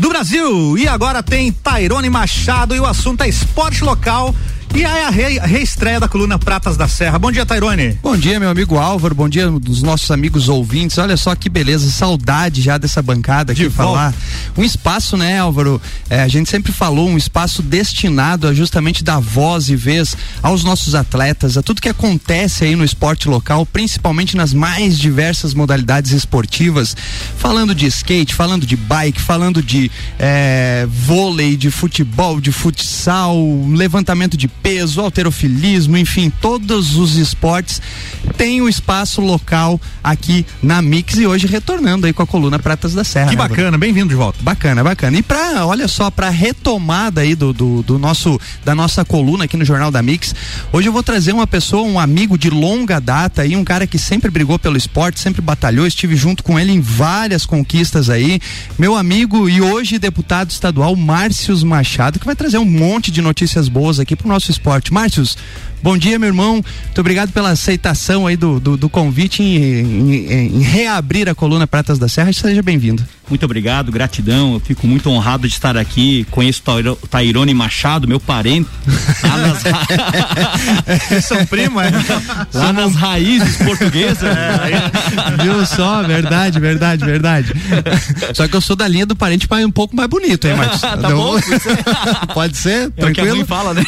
do Brasil. E agora tem Tairone Machado e o assunto é esporte local. E aí a, re, reestreia da coluna Pratas da Serra. Bom dia, Tairone. Bom dia, meu amigo Álvaro. Bom dia dos nossos amigos ouvintes. Olha só que beleza, saudade já dessa bancada aqui De falar. Um espaço, né, Álvaro? É, a gente sempre falou, um espaço destinado a justamente dar voz e vez aos nossos atletas, a tudo que acontece aí no esporte local, principalmente nas mais diversas modalidades esportivas. Falando de skate, falando de bike, falando de é, vôlei, de futebol, de futsal, levantamento de peso, alterofilismo, enfim, todos os esportes têm um espaço local aqui na Mix e hoje retornando aí com a coluna Pratas da Serra. Que né, bacana, bem-vindo de volta. Bacana, bacana. E para, olha só, para retomada aí do, do, do, nosso da nossa coluna aqui no Jornal da Mix, hoje eu vou trazer uma pessoa, um amigo de longa data aí, um cara que sempre brigou pelo esporte, sempre batalhou, estive junto com ele em várias conquistas aí, meu amigo e hoje deputado estadual Márcios Machado, que vai trazer um monte de notícias boas aqui pro nosso esporte. Márcios, Bom dia, meu irmão. Muito obrigado pela aceitação aí do, do, do convite em, em, em, reabrir a coluna Pratas da Serra. Seja bem-vindo. Muito obrigado, gratidão. Eu fico muito honrado de estar aqui. Conheço o Tairone Machado, meu parente. Lá nas São primo, é? Lá nas raízes portuguesas. É, viu só? Verdade, verdade, verdade. Só que eu sou da linha do parente pai um pouco mais bonito, hein, Marcos? tá bom? Pode ser? É tranquilo? fala, né?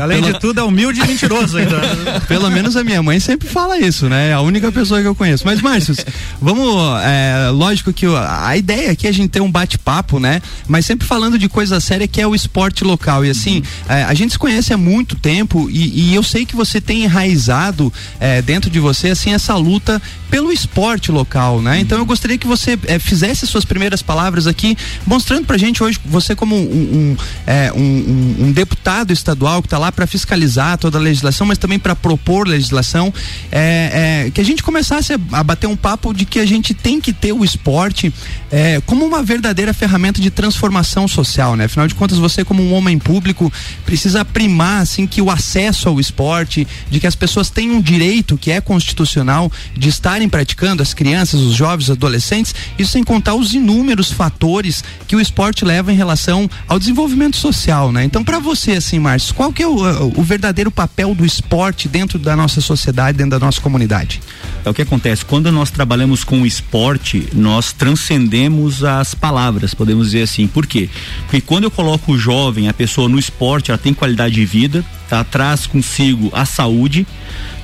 Além de tudo, é humilde e mentiroso ainda. Pelo menos a minha mãe sempre fala isso, né? É a única pessoa que eu conheço. Mas, Márcio, vamos. É, lógico que a ideia aqui é a gente ter um bate-papo, né? Mas sempre falando de coisa séria que é o esporte local. E assim, uhum. é, a gente se conhece há muito tempo e, e eu sei que você tem enraizado é, dentro de você, assim, essa luta pelo esporte local, né? Então eu gostaria que você é, fizesse suas primeiras palavras aqui, mostrando pra gente hoje, você como um, um, é, um, um deputado estadual que está lá para fiscalizar toda a legislação, mas também para propor legislação, é, é, que a gente começasse a, a, bater um papo de que a gente tem que ter o esporte é, como uma verdadeira ferramenta de transformação social, né? Afinal de contas, você como um homem público precisa primar, assim, que o acesso ao esporte, de que as pessoas tenham um direito que é constitucional de estar estarem praticando, as crianças, os jovens, os adolescentes, isso sem contar os inúmeros fatores que o esporte leva em relação ao desenvolvimento social, né? Então, para você, assim, Márcio, qual que é o, o verdadeiro papel do esporte dentro da nossa sociedade, dentro da nossa comunidade? É o que acontece, quando nós trabalhamos com o esporte, nós transcendemos as palavras, podemos dizer assim. Por quê? Porque quando eu coloco o jovem, a pessoa no esporte, ela tem qualidade de vida, tá? traz consigo a saúde,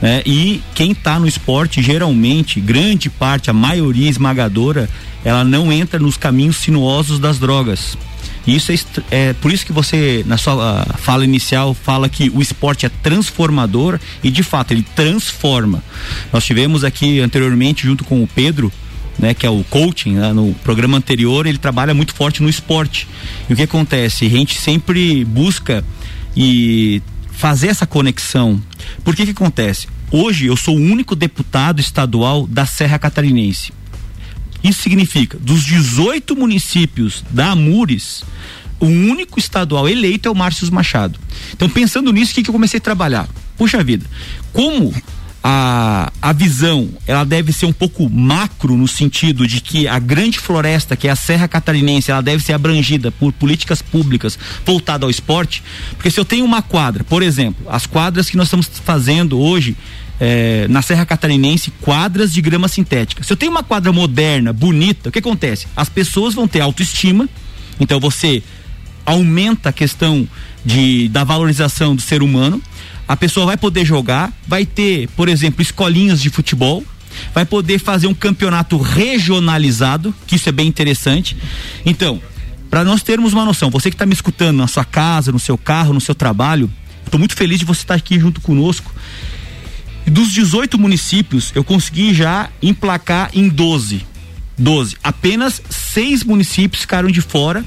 né? E quem está no esporte, geralmente, grande parte, a maioria esmagadora, ela não entra nos caminhos sinuosos das drogas. Isso é, é, por isso que você, na sua uh, fala inicial, fala que o esporte é transformador e de fato ele transforma. Nós tivemos aqui anteriormente, junto com o Pedro, né, que é o coaching, né, no programa anterior, ele trabalha muito forte no esporte. E o que acontece? A gente sempre busca e fazer essa conexão. Por que que acontece? Hoje eu sou o único deputado estadual da Serra Catarinense. Isso significa, dos 18 municípios da Amures, o único estadual eleito é o Márcio Machado. Então, pensando nisso, o que, que eu comecei a trabalhar? Puxa vida, como a, a visão ela deve ser um pouco macro no sentido de que a grande floresta que é a Serra Catarinense ela deve ser abrangida por políticas públicas voltadas ao esporte porque se eu tenho uma quadra por exemplo as quadras que nós estamos fazendo hoje é, na Serra Catarinense quadras de grama sintética se eu tenho uma quadra moderna bonita o que acontece as pessoas vão ter autoestima então você aumenta a questão de, da valorização do ser humano a pessoa vai poder jogar, vai ter, por exemplo, escolinhas de futebol, vai poder fazer um campeonato regionalizado, que isso é bem interessante. Então, para nós termos uma noção, você que está me escutando na sua casa, no seu carro, no seu trabalho, estou muito feliz de você estar aqui junto conosco. Dos 18 municípios, eu consegui já emplacar em 12. 12. Apenas seis municípios ficaram de fora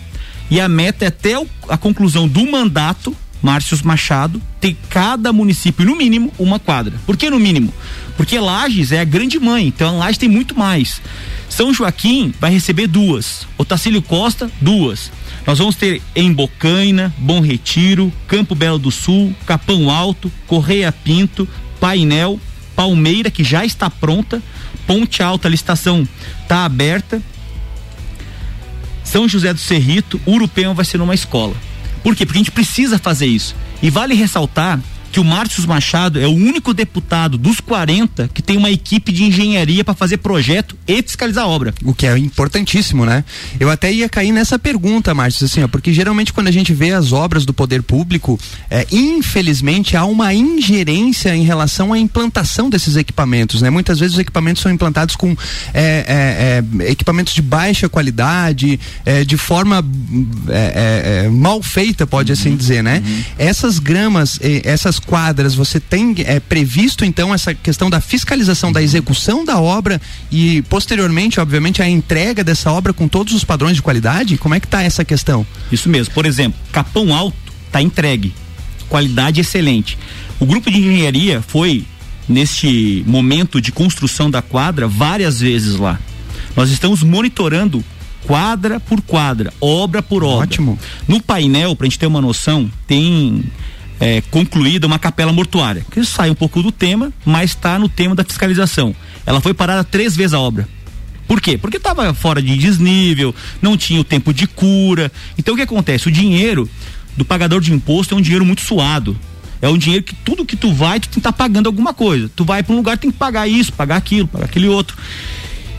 e a meta é até a conclusão do mandato Márcio Machado, tem cada município, no mínimo, uma quadra. Por que no mínimo? Porque Lages é a grande mãe, então Lages tem muito mais. São Joaquim vai receber duas. Otacílio Costa, duas. Nós vamos ter em Bocaina, Bom Retiro, Campo Belo do Sul, Capão Alto, Correia Pinto, Painel, Palmeira, que já está pronta, Ponte Alta, a licitação está aberta. São José do Cerrito, Urupema vai ser numa escola. Por quê? Porque a gente precisa fazer isso. E vale ressaltar que o Márcio Machado é o único deputado dos 40 que tem uma equipe de engenharia para fazer projeto e fiscalizar a obra. O que é importantíssimo, né? Eu até ia cair nessa pergunta, Márcio, assim, ó, porque geralmente quando a gente vê as obras do poder público, é, infelizmente há uma ingerência em relação à implantação desses equipamentos, né? Muitas vezes os equipamentos são implantados com é, é, é equipamentos de baixa qualidade, é, de forma é, mal feita, pode assim uhum, assim dizer, né? Uhum. Essas gramas, essas quadras, você tem é, previsto então essa questão da fiscalização da execução da obra e posteriormente, obviamente, a entrega dessa obra com todos os padrões de qualidade? Como é que está essa questão? Isso mesmo. Por exemplo, Capão Alto está entregue, qualidade excelente. O grupo de engenharia foi neste momento de construção da quadra várias vezes lá. Nós estamos monitorando quadra por quadra, obra por obra. Ótimo. No painel, para a gente ter uma noção, tem é, concluída uma capela mortuária, que sai um pouco do tema, mas está no tema da fiscalização. Ela foi parada três vezes a obra. Por quê? Porque estava fora de desnível, não tinha o tempo de cura. Então o que acontece? O dinheiro do pagador de imposto é um dinheiro muito suado. É um dinheiro que tudo que tu vai, tu tem que estar tá pagando alguma coisa. Tu vai para um lugar, tem que pagar isso, pagar aquilo, pagar aquele outro.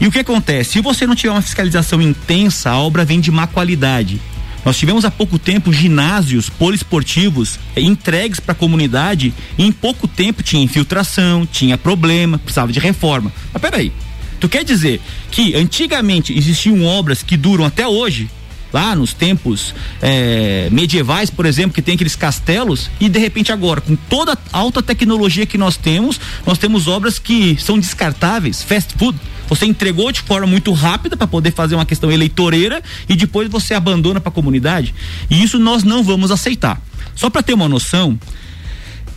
E o que acontece? Se você não tiver uma fiscalização intensa, a obra vem de má qualidade. Nós tivemos há pouco tempo ginásios poliesportivos entregues para a comunidade e em pouco tempo tinha infiltração, tinha problema, precisava de reforma. Mas peraí, tu quer dizer que antigamente existiam obras que duram até hoje, lá nos tempos é, medievais, por exemplo, que tem aqueles castelos, e de repente agora, com toda a alta tecnologia que nós temos, nós temos obras que são descartáveis, fast food, você entregou de forma muito rápida para poder fazer uma questão eleitoreira e depois você abandona para a comunidade. E isso nós não vamos aceitar. Só para ter uma noção,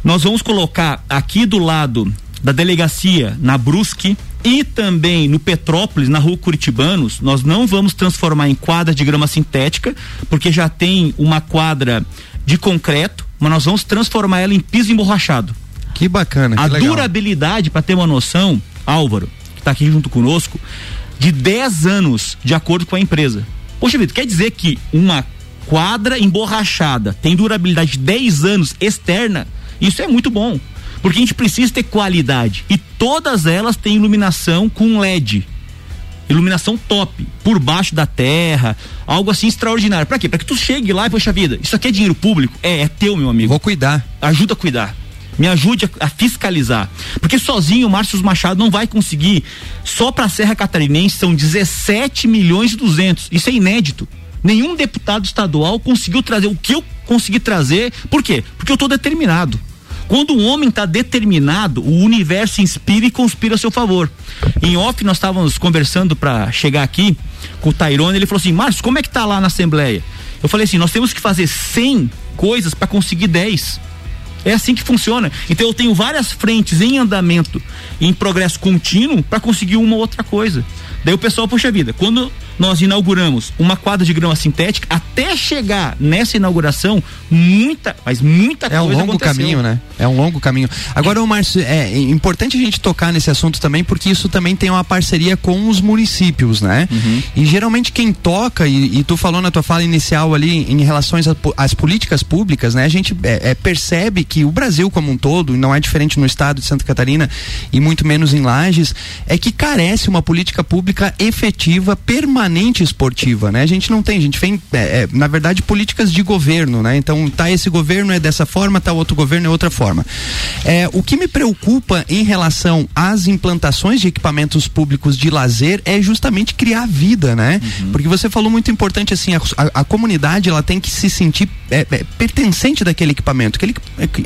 nós vamos colocar aqui do lado da delegacia na Brusque e também no Petrópolis, na rua Curitibanos, nós não vamos transformar em quadra de grama sintética, porque já tem uma quadra de concreto, mas nós vamos transformar ela em piso emborrachado. Que bacana. A que durabilidade, para ter uma noção, Álvaro, está aqui junto conosco, de 10 anos, de acordo com a empresa. Poxa vida, quer dizer que uma quadra emborrachada tem durabilidade de 10 anos externa? Isso é muito bom. Porque a gente precisa ter qualidade. E todas elas têm iluminação com LED. Iluminação top, por baixo da terra, algo assim extraordinário. Para quê? Para que tu chegue lá e, poxa vida, isso aqui é dinheiro público? É, é teu, meu amigo. Vou cuidar. Ajuda a cuidar me ajude a, a, fiscalizar. Porque sozinho o Márcio Machado não vai conseguir. Só para a Serra Catarinense são 17 milhões e 200. Isso é inédito. Nenhum deputado estadual conseguiu trazer o que eu consegui trazer. Por quê? Porque eu estou determinado. Quando um homem está determinado, o universo inspira e conspira a seu favor. Em off, nós estávamos conversando para chegar aqui com o Tairone. Ele falou assim: Márcio, como é que tá lá na Assembleia? Eu falei assim: nós temos que fazer 100 coisas para conseguir 10. É assim que funciona. Então eu tenho várias frentes em andamento, em progresso contínuo, para conseguir uma outra coisa. Daí o pessoal, puxa vida, quando nós inauguramos uma quadra de grama sintética, até chegar nessa inauguração, muita, mas muita é coisa É um longo aconteceu. caminho, né? É um longo caminho. Agora, o Márcio, é importante a gente tocar nesse assunto também, porque isso também tem uma parceria com os municípios, né? Uhum. E geralmente quem toca, e, e, tu falou na tua fala inicial ali em relação às políticas públicas, né? A gente é, é, percebe que o Brasil como um todo, não é diferente no estado de Santa Catarina e muito menos em Lages, é que carece uma política pública efetiva, permanente permanente esportiva, né? A gente não tem, a gente tem, é, é, na verdade, políticas de governo, né? Então, tá esse governo é dessa forma, tá outro governo é outra forma. É, o que me preocupa em relação às implantações de equipamentos públicos de lazer é justamente criar vida, né? Uhum. Porque você falou muito importante assim, a, a, a comunidade ela tem que se sentir é, é, pertencente daquele equipamento. Aquele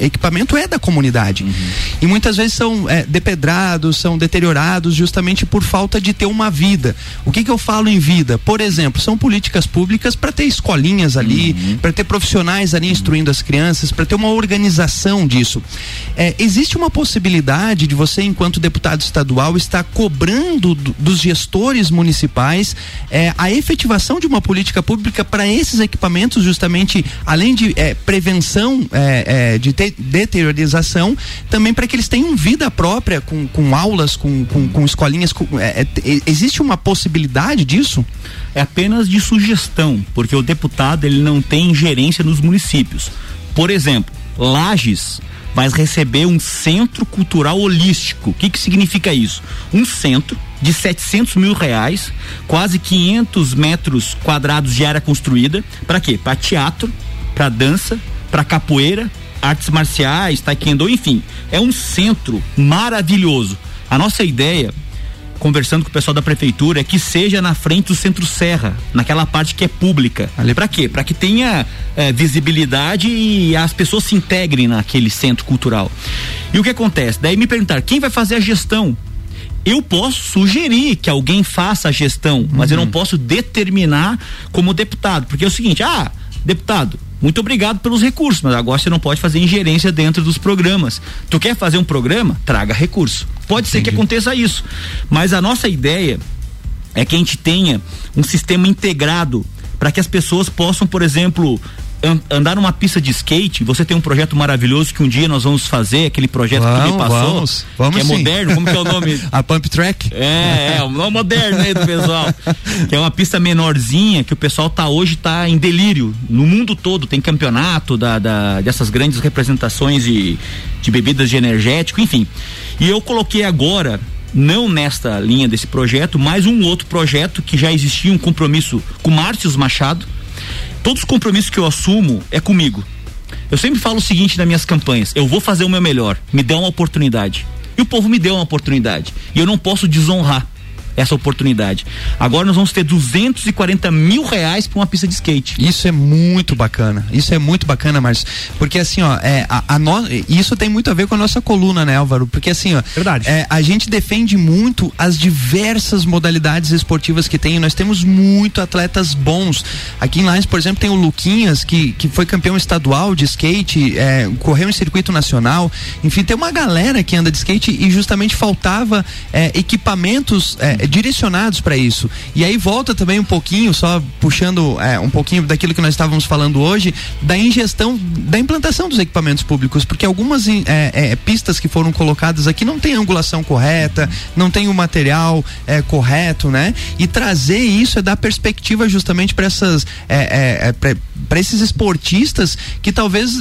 equipamento é da comunidade. Uhum. E muitas vezes são é, depedrados, são deteriorados justamente por falta de ter uma vida. O que que eu falo em vida. Por exemplo, são políticas públicas para ter escolinhas ali, uhum. para ter profissionais ali instruindo as crianças, para ter uma organização disso. É, existe uma possibilidade de você, enquanto deputado estadual, estar cobrando do, dos gestores municipais é, a efetivação de uma política pública para esses equipamentos, justamente, além de é, prevenção é, é, de te, deteriorização, também para que eles tenham vida própria com, com aulas, com, com, com escolinhas. Com, é, existe uma possibilidade disso? É apenas de sugestão, porque o deputado ele não tem ingerência nos municípios. Por exemplo, Lages vai receber um centro cultural holístico. O que, que significa isso? Um centro de 700 mil reais, quase 500 metros quadrados de área construída. Para quê? Para teatro, para dança, para capoeira, artes marciais, taekwondo, enfim. É um centro maravilhoso. A nossa ideia conversando com o pessoal da prefeitura é que seja na frente do Centro Serra, naquela parte que é pública. Ali para quê? Para que tenha é, visibilidade e as pessoas se integrem naquele centro cultural. E o que acontece? Daí me perguntar quem vai fazer a gestão? Eu posso sugerir que alguém faça a gestão, mas uhum. eu não uhum. posso determinar como deputado, porque é o seguinte, ah, deputado, muito obrigado pelos recursos, mas agora você não pode fazer ingerência dentro dos programas. Tu quer fazer um programa? Traga recurso. Pode Entendi. ser que aconteça isso, mas a nossa ideia é que a gente tenha um sistema integrado para que as pessoas possam, por exemplo, andar numa pista de skate, você tem um projeto maravilhoso que um dia nós vamos fazer, aquele projeto vamos, que me passou, vamos, vamos que é sim. moderno, como que é o nome? a Pump Track? É, é, o nome moderno aí do pessoal. que é uma pista menorzinha que o pessoal tá hoje tá em delírio. No mundo todo tem campeonato da, da dessas grandes representações de, de bebidas de energético, enfim. E eu coloquei agora não nesta linha desse projeto, mas um outro projeto que já existia um compromisso com Márcio Machado, todos os compromissos que eu assumo é comigo. Eu sempre falo o seguinte nas minhas campanhas: eu vou fazer o meu melhor, me dê uma oportunidade. E o povo me deu uma oportunidade. E eu não posso desonrar essa oportunidade. Agora nós vamos ter 240 mil reais para uma pista de skate. Isso é muito bacana. Isso é muito bacana, mas porque assim, ó, é, a, a no, isso tem muito a ver com a nossa coluna, né, Álvaro? Porque assim, ó, Verdade. É, a gente defende muito as diversas modalidades esportivas que tem. Nós temos muito atletas bons. Aqui em Lines, por exemplo, tem o Luquinhas, que, que foi campeão estadual de skate, é, correu em circuito nacional. Enfim, tem uma galera que anda de skate e justamente faltava é, equipamentos é, direcionados para isso. E aí volta também um pouquinho, só puxando é, um pouquinho daquilo que nós estávamos falando hoje, da ingestão, da implantação dos equipamentos públicos, porque algumas é, é, pistas que foram colocadas aqui não tem angulação correta, não tem o material é, correto, né? E trazer isso é dar perspectiva justamente para essas é, é, para esses esportistas que talvez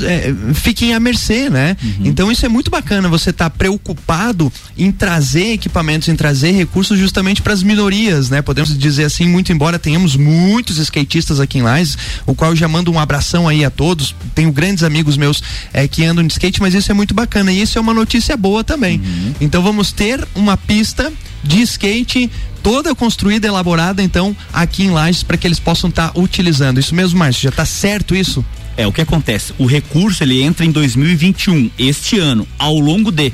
fiquem à mercê, né? Uhum. Então isso é muito bacana, você tá preocupado em trazer equipamentos, em trazer recursos justamente principalmente para as minorias, né? Podemos dizer assim, muito embora tenhamos muitos skatistas aqui em Lages, o qual eu já mando um abração aí a todos. Tenho grandes amigos meus é, que andam de skate, mas isso é muito bacana e isso é uma notícia boa também. Uhum. Então vamos ter uma pista de skate toda construída, elaborada, então, aqui em Lages, para que eles possam estar tá utilizando. Isso mesmo, Márcio, já está certo isso? É, o que acontece? O recurso ele entra em 2021, este ano, ao longo de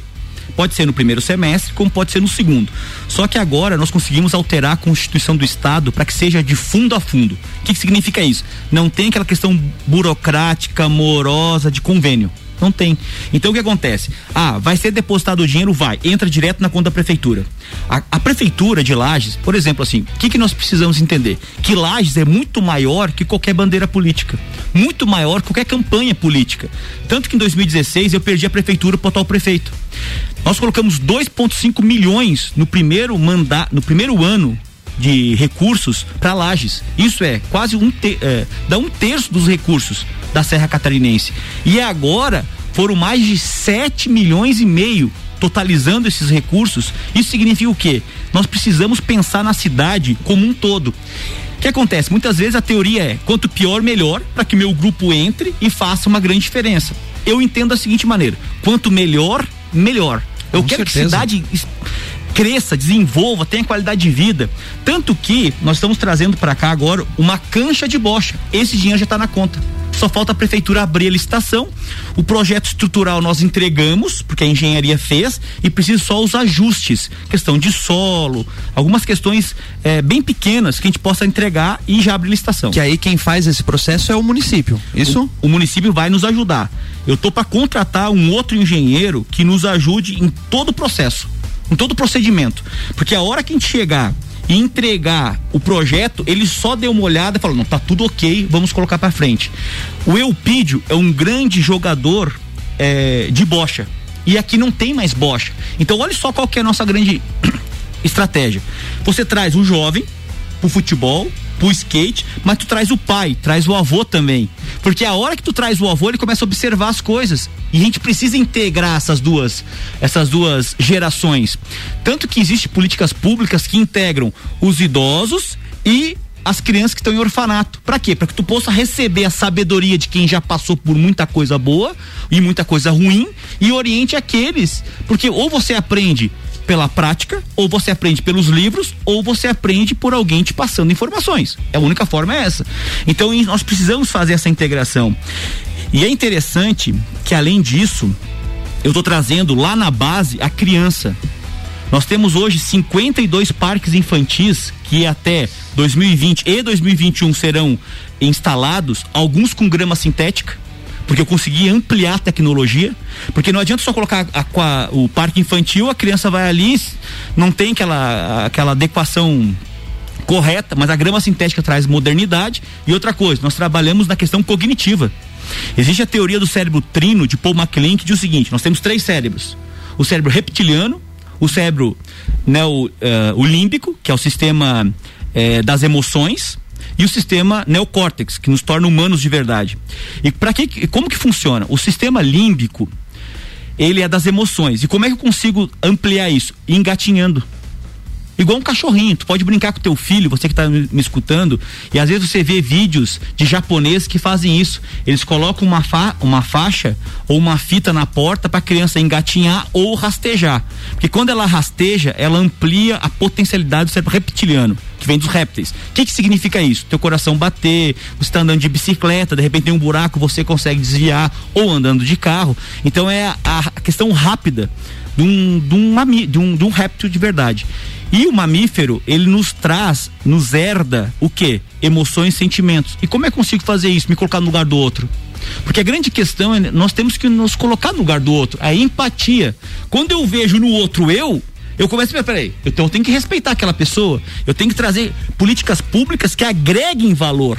Pode ser no primeiro semestre, como pode ser no segundo. Só que agora nós conseguimos alterar a Constituição do Estado para que seja de fundo a fundo. O que, que significa isso? Não tem aquela questão burocrática, morosa de convênio. Não tem. Então o que acontece? Ah, vai ser depositado o dinheiro? Vai. Entra direto na conta da prefeitura. A, a prefeitura de Lages, por exemplo, assim, o que, que nós precisamos entender? Que Lages é muito maior que qualquer bandeira política. Muito maior que qualquer campanha política. Tanto que em 2016 eu perdi a prefeitura para o atual prefeito. Nós colocamos 2,5 milhões no primeiro mandato, no primeiro ano de recursos para Lages. Isso é quase um te, é, dá um terço dos recursos da Serra Catarinense. E agora foram mais de 7 milhões e meio totalizando esses recursos. Isso significa o quê? Nós precisamos pensar na cidade como um todo. O que acontece? Muitas vezes a teoria é quanto pior, melhor, para que meu grupo entre e faça uma grande diferença. Eu entendo da seguinte maneira: quanto melhor, melhor. Eu Com quero certeza. que a cidade cresça, desenvolva, tenha qualidade de vida. Tanto que nós estamos trazendo para cá agora uma cancha de bocha. Esse dinheiro já está na conta. Só falta a prefeitura abrir a licitação. O projeto estrutural nós entregamos, porque a engenharia fez, e precisa só os ajustes, questão de solo, algumas questões é, bem pequenas que a gente possa entregar e já abrir licitação. Que aí quem faz esse processo é o município. Isso? O, o município vai nos ajudar. Eu tô para contratar um outro engenheiro que nos ajude em todo o processo, em todo o procedimento, porque a hora que a gente chegar e entregar o projeto, ele só deu uma olhada e falou: não, tá tudo ok, vamos colocar para frente. O Eupídio é um grande jogador é, de bocha. E aqui não tem mais bocha. Então, olha só qual que é a nossa grande estratégia. Você traz um jovem pro futebol, pro skate, mas tu traz o pai, traz o avô também. Porque a hora que tu traz o avô, ele começa a observar as coisas. E a gente precisa integrar essas duas, essas duas gerações. Tanto que existe políticas públicas que integram os idosos e as crianças que estão em orfanato. Para quê? Para que tu possa receber a sabedoria de quem já passou por muita coisa boa e muita coisa ruim e oriente aqueles, porque ou você aprende pela prática, ou você aprende pelos livros, ou você aprende por alguém te passando informações. A única forma é essa. Então nós precisamos fazer essa integração. E é interessante que além disso, eu estou trazendo lá na base a criança. Nós temos hoje 52 parques infantis que até 2020 e 2021 serão instalados, alguns com grama sintética, porque eu consegui ampliar a tecnologia, porque não adianta só colocar a, a, o parque infantil, a criança vai ali, não tem aquela, aquela adequação correta, mas a grama sintética traz modernidade. E outra coisa, nós trabalhamos na questão cognitiva. Existe a teoria do cérebro trino de Paul MacLean que diz o seguinte: nós temos três cérebros: o cérebro reptiliano, o cérebro né, o, uh, o límbico, que é o sistema uh, das emoções, e o sistema neocórtex, que nos torna humanos de verdade. E para que como que funciona? O sistema límbico, ele é das emoções. E como é que eu consigo ampliar isso? Engatinhando. Igual um cachorrinho, tu pode brincar com teu filho, você que está me, escutando, e às vezes você vê vídeos de japoneses que fazem isso. Eles colocam uma, fa uma faixa ou uma fita na porta para a criança engatinhar ou rastejar. Porque quando ela rasteja, ela amplia a potencialidade do cérebro reptiliano, que vem dos répteis. O que, que significa isso? Teu coração bater, você está andando de bicicleta, de repente tem um buraco, você consegue desviar, ou andando de carro. Então é a, a questão rápida de um, de, um, de, um, de um réptil de verdade. E o mamífero, ele nos traz, nos herda o que? Emoções, sentimentos. E como é que consigo fazer isso? Me colocar no lugar do outro? Porque a grande questão é nós temos que nos colocar no lugar do outro. A empatia. Quando eu vejo no outro eu, eu começo a peraí, então eu tenho que respeitar aquela pessoa, eu tenho que trazer políticas públicas que agreguem valor.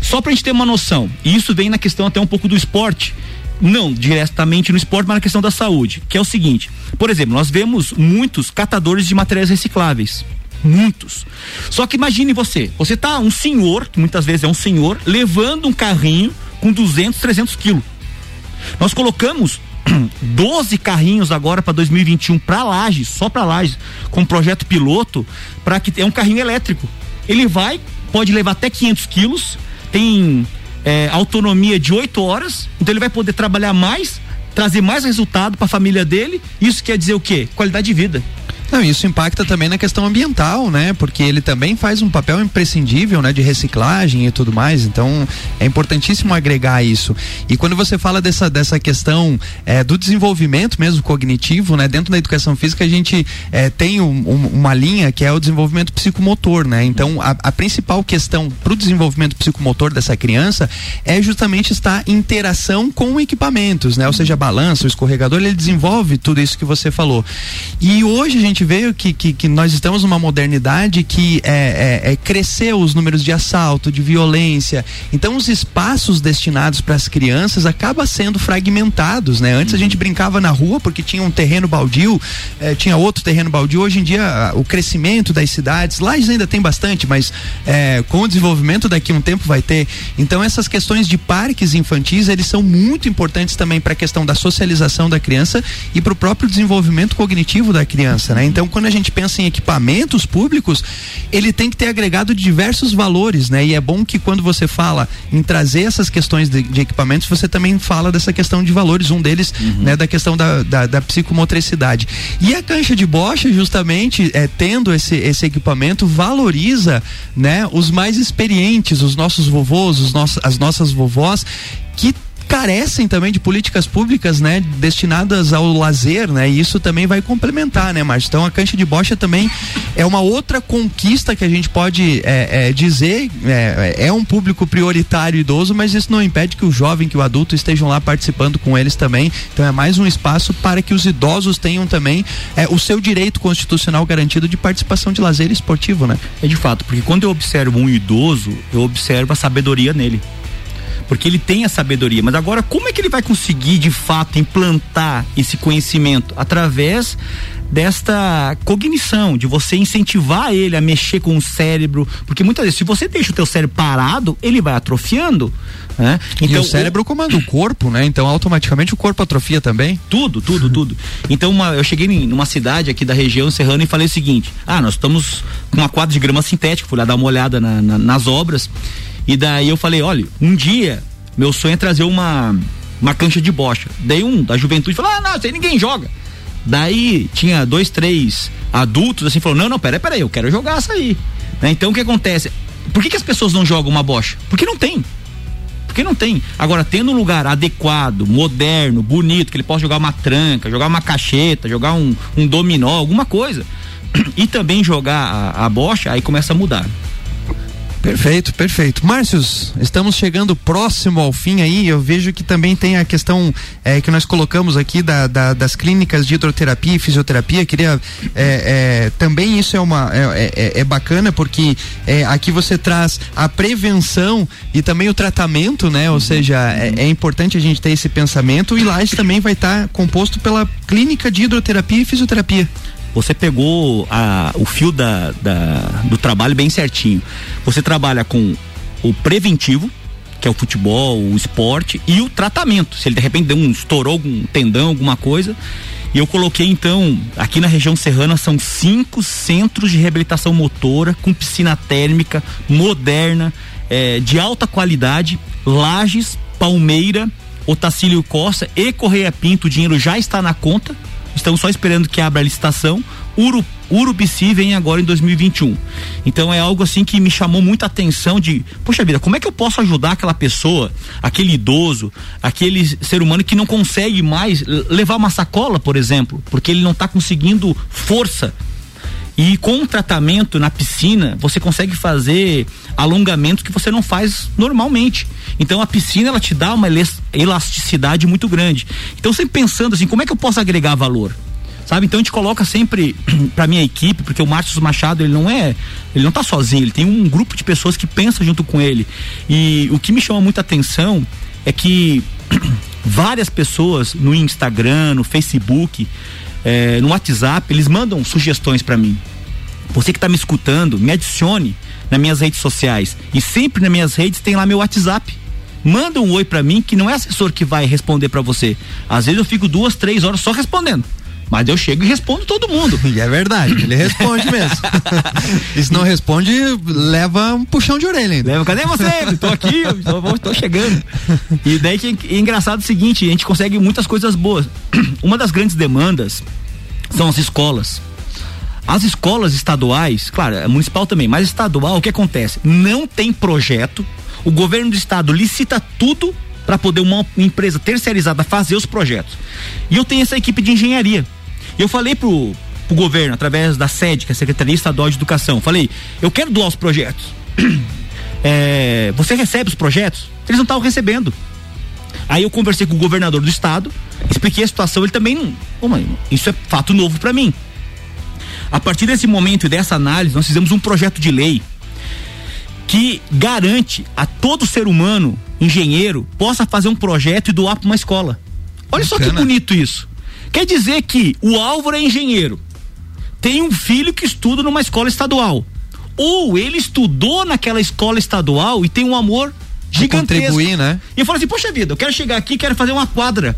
Só pra gente ter uma noção, e isso vem na questão até um pouco do esporte não diretamente no esporte, mas na questão da saúde, que é o seguinte: por exemplo, nós vemos muitos catadores de materiais recicláveis. Muitos. Só que imagine você, você tá um senhor, que muitas vezes é um senhor, levando um carrinho com 200, 300 quilos. Nós colocamos 12 carrinhos agora para 2021 para Lages, só para Lages, com projeto piloto, para que é um carrinho elétrico. Ele vai, pode levar até 500 quilos, tem é, autonomia de 8 horas, então ele vai poder trabalhar mais, trazer mais resultado para a família dele. Isso quer dizer o quê? Qualidade de vida. Não, isso impacta também na questão ambiental, né? Porque ele também faz um papel imprescindível, né? De reciclagem e tudo mais. Então, é importantíssimo agregar isso. E quando você fala dessa, dessa questão é, do desenvolvimento mesmo cognitivo, né? Dentro da educação física, a gente é, tem um, um, uma linha que é o desenvolvimento psicomotor, né? Então, a, a principal questão para o desenvolvimento psicomotor dessa criança é justamente estar em interação com equipamentos, né? Ou seja, balança, o escorregador, ele desenvolve tudo isso que você falou. E hoje a gente gente vê que, que, que nós estamos numa modernidade que é, é, é, cresceu os números de assalto, de violência. Então os espaços destinados para as crianças acabam sendo fragmentados, né? Antes a gente brincava na rua porque tinha um terreno baldio, eh, tinha outro terreno baldio. Hoje em dia o crescimento das cidades, lá ainda tem bastante, mas eh, com o desenvolvimento daqui um tempo vai ter. Então essas questões de parques infantis eles são muito importantes também para a questão da socialização da criança e para o próprio desenvolvimento cognitivo da criança, né? Então, quando a gente pensa em equipamentos públicos, ele tem que ter agregado diversos valores, né? E é bom que quando você fala em trazer essas questões de, de equipamentos, você também fala dessa questão de valores, um deles, uhum. né, da questão da, da, da, psicomotricidade. E a cancha de bocha, justamente, é, tendo esse, esse equipamento, valoriza, né, os mais experientes, os nossos vovôs, os nossos, as nossas vovós, que carecem também de políticas públicas, né, destinadas ao lazer, né, e isso também vai complementar, né, Márcio? Então a cancha de bocha também é uma outra conquista que a gente pode é, é, dizer, é, é, um público prioritário idoso, mas isso não impede que o jovem, que o adulto estejam lá participando com eles também. Então é mais um espaço para que os idosos tenham também é, o seu direito constitucional garantido de participação de lazer esportivo, né? É de fato, porque quando eu observo um idoso, eu observo a sabedoria nele. Porque ele tem a sabedoria. Mas agora, como é que ele vai conseguir de fato implantar esse conhecimento? Através desta cognição, de você incentivar ele a mexer com o cérebro, porque muitas vezes se você deixa o teu cérebro parado, ele vai atrofiando, né? Então, e o cérebro o... comanda o corpo, né? Então automaticamente o corpo atrofia também. Tudo, tudo, tudo. Então uma, eu cheguei em, numa cidade aqui da região serrana e falei o seguinte: ah, nós estamos com uma quadra de grama sintética, fui lá dar uma olhada na, na, nas obras e daí eu falei, olha, um dia meu sonho é trazer uma uma cancha de bocha. Daí um da juventude falou: ah, não, isso aí ninguém joga. Daí tinha dois, três adultos assim, falou: não, não, peraí, peraí, eu quero jogar essa aí. Né? Então o que acontece? Por que, que as pessoas não jogam uma bocha? Porque não tem. Porque não tem. Agora, tendo um lugar adequado, moderno, bonito, que ele possa jogar uma tranca, jogar uma cacheta, jogar um, um dominó, alguma coisa. E também jogar a, a bocha, aí começa a mudar. Perfeito, perfeito. Márcios, estamos chegando próximo ao fim aí. Eu vejo que também tem a questão é, que nós colocamos aqui da, da, das clínicas de hidroterapia e fisioterapia. Queria é, é, também isso é uma é, é bacana porque aqui você traz a prevenção e também o tratamento, né? Ou seja, é, importante a gente ter esse pensamento e lá também vai estar tá composto pela clínica de hidroterapia e fisioterapia você pegou a, o fio da, da, do trabalho bem certinho. Você trabalha com o preventivo, que é o futebol, o esporte, e o tratamento. Se ele de repente deu um, estourou algum tendão, alguma coisa. E eu coloquei então, aqui na região serrana, são cinco centros de reabilitação motora com piscina térmica moderna, é, de alta qualidade, Lages, Palmeira, Otacílio Costa e Correia Pinto. O dinheiro já está na conta Estamos só esperando que abra a licitação. Uru, Urubici vem agora em 2021. Então é algo assim que me chamou muita atenção de, poxa vida, como é que eu posso ajudar aquela pessoa, aquele idoso, aquele ser humano que não consegue mais levar uma sacola, por exemplo, porque ele não está conseguindo força e com o tratamento na piscina, você consegue fazer alongamentos que você não faz normalmente. Então a piscina ela te dá uma elasticidade muito grande. Então sempre pensando assim, como é que eu posso agregar valor? Sabe? Então a gente coloca sempre para minha equipe, porque o Márcio Machado, ele não é, ele não tá sozinho, ele tem um grupo de pessoas que pensa junto com ele. E o que me chama muita atenção é que várias pessoas no Instagram, no Facebook, é, no WhatsApp, eles mandam sugestões para mim. Você que está me escutando, me adicione nas minhas redes sociais. E sempre nas minhas redes tem lá meu WhatsApp. Manda um oi para mim que não é assessor que vai responder para você. Às vezes eu fico duas, três horas só respondendo. Mas eu chego e respondo todo mundo. E é verdade, ele responde mesmo. e se não responde, leva um puxão de orelha ainda. Leva, cadê você? Tô aqui, tô, tô chegando. E daí que é engraçado o seguinte, a gente consegue muitas coisas boas. Uma das grandes demandas são as escolas. As escolas estaduais, claro, é municipal também, mas estadual, o que acontece? Não tem projeto, o governo do estado licita tudo para poder uma empresa terceirizada fazer os projetos. E eu tenho essa equipe de engenharia. Eu falei pro, pro governo, através da sede, que é a Secretaria Estadual de Educação, falei, eu quero doar os projetos. É, você recebe os projetos? Eles não estavam recebendo. Aí eu conversei com o governador do estado, expliquei a situação, ele também não. Oh, mãe, isso é fato novo para mim. A partir desse momento e dessa análise, nós fizemos um projeto de lei que garante a todo ser humano, engenheiro, possa fazer um projeto e doar para uma escola. Olha Bacana. só que bonito isso. Quer dizer que o Álvaro é engenheiro, tem um filho que estuda numa escola estadual. Ou ele estudou naquela escola estadual e tem um amor gigantesco. Contribuir, né? E eu falo assim, poxa vida, eu quero chegar aqui, quero fazer uma quadra.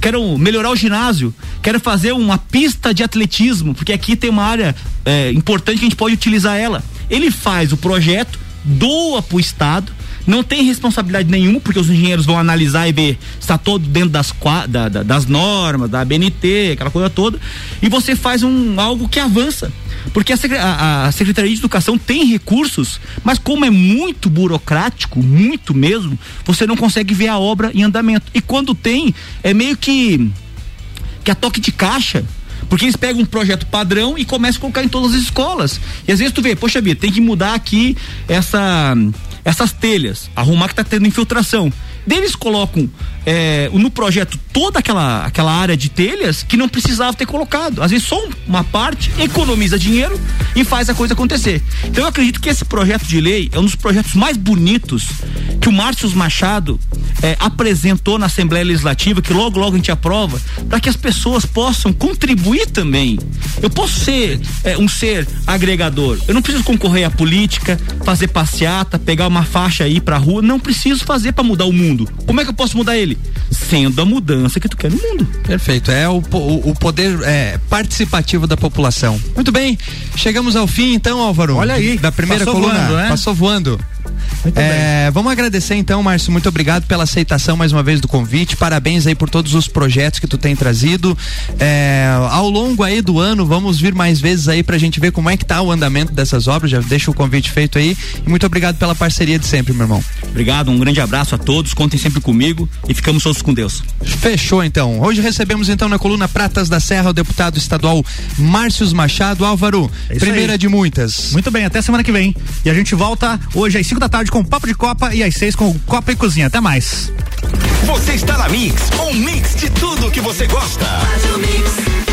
Quero melhorar o ginásio, quero fazer uma pista de atletismo, porque aqui tem uma área é, importante que a gente pode utilizar ela. Ele faz o projeto, doa para o Estado, não tem responsabilidade nenhuma, porque os engenheiros vão analisar e ver se está todo dentro das, da, da, das normas, da BNT, aquela coisa toda, e você faz um algo que avança. Porque a, a, a, Secretaria de Educação tem recursos, mas como é muito burocrático, muito mesmo, você não consegue ver a obra em andamento. E quando tem, é meio que que a toque de caixa. Porque eles pegam um projeto padrão e começam a colocar em todas as escolas. E às vezes tu vê, poxa vida, tem que mudar aqui essa essas telhas, arrumar que tá tendo infiltração. Deles colocam é, no projeto toda aquela, aquela área de telhas que não precisava ter colocado. Às vezes só uma parte economiza dinheiro e faz a coisa acontecer. Então eu acredito que esse projeto de lei é um dos projetos mais bonitos que o Márcio Machado é, apresentou na Assembleia Legislativa, que logo logo a gente aprova, para que as pessoas possam contribuir também. Eu posso ser é, um ser agregador. Eu não preciso concorrer à política, fazer passeata, pegar uma faixa aí pra rua. Não preciso fazer para mudar o mundo. Como é que eu posso mudar ele? Sendo a mudança que tu quer no mundo. Perfeito. É o, o, o poder é, participativo da população. Muito bem. Chegamos ao fim, então, Álvaro. Olha aí. Da primeira passou coluna. Voando, né? Passou voando. É, vamos agradecer então, Márcio, muito obrigado pela aceitação mais uma vez do convite, parabéns aí por todos os projetos que tu tem trazido, é, ao longo aí do ano vamos vir mais vezes aí pra gente ver como é que tá o andamento dessas obras, já deixa o convite feito aí e muito obrigado pela parceria de sempre, meu irmão. Obrigado, um grande abraço a todos, contem sempre comigo e ficamos todos com Deus. Fechou então, hoje recebemos então na coluna Pratas da Serra o deputado estadual Márcios Machado Álvaro, É primeira aí. de muitas. Muito bem, até semana que vem. E a gente volta hoje às 5 da tarde com o Papo de Copa e às 6 com o Copa e Cozinha. Até mais. Você está na Mix, um mix de tudo que você gosta. Faz o mix.